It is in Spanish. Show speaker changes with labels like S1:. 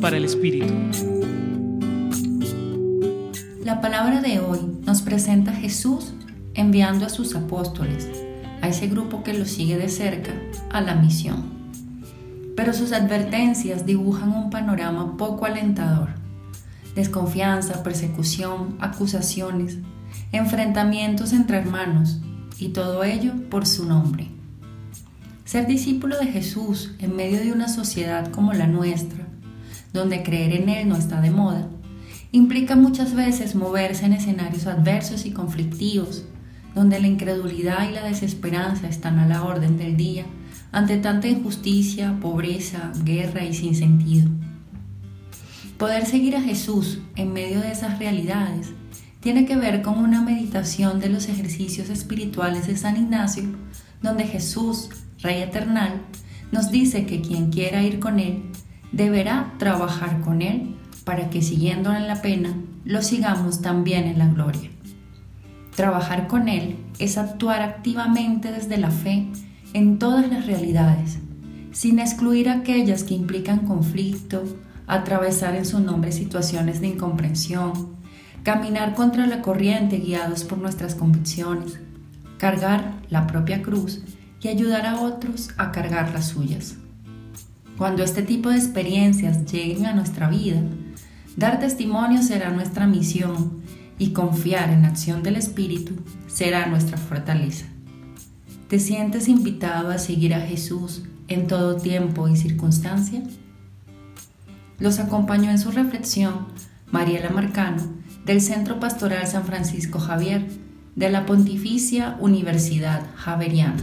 S1: Para el Espíritu.
S2: La palabra de hoy nos presenta a Jesús enviando a sus apóstoles, a ese grupo que lo sigue de cerca, a la misión. Pero sus advertencias dibujan un panorama poco alentador. Desconfianza, persecución, acusaciones, enfrentamientos entre hermanos, y todo ello por su nombre. Ser discípulo de Jesús en medio de una sociedad como la nuestra, donde creer en Él no está de moda, implica muchas veces moverse en escenarios adversos y conflictivos, donde la incredulidad y la desesperanza están a la orden del día ante tanta injusticia, pobreza, guerra y sinsentido. Poder seguir a Jesús en medio de esas realidades tiene que ver con una meditación de los ejercicios espirituales de San Ignacio, donde Jesús, Rey Eternal, nos dice que quien quiera ir con Él deberá trabajar con Él para que siguiéndolo en la pena, lo sigamos también en la gloria. Trabajar con Él es actuar activamente desde la fe en todas las realidades, sin excluir aquellas que implican conflicto, atravesar en su nombre situaciones de incomprensión, caminar contra la corriente guiados por nuestras convicciones, cargar la propia cruz y ayudar a otros a cargar las suyas. Cuando este tipo de experiencias lleguen a nuestra vida, dar testimonio será nuestra misión y confiar en la acción del Espíritu será nuestra fortaleza. ¿Te sientes invitado a seguir a Jesús en todo tiempo y circunstancia? Los acompañó en su reflexión Mariela Marcano del Centro Pastoral San Francisco Javier de la Pontificia Universidad Javeriana.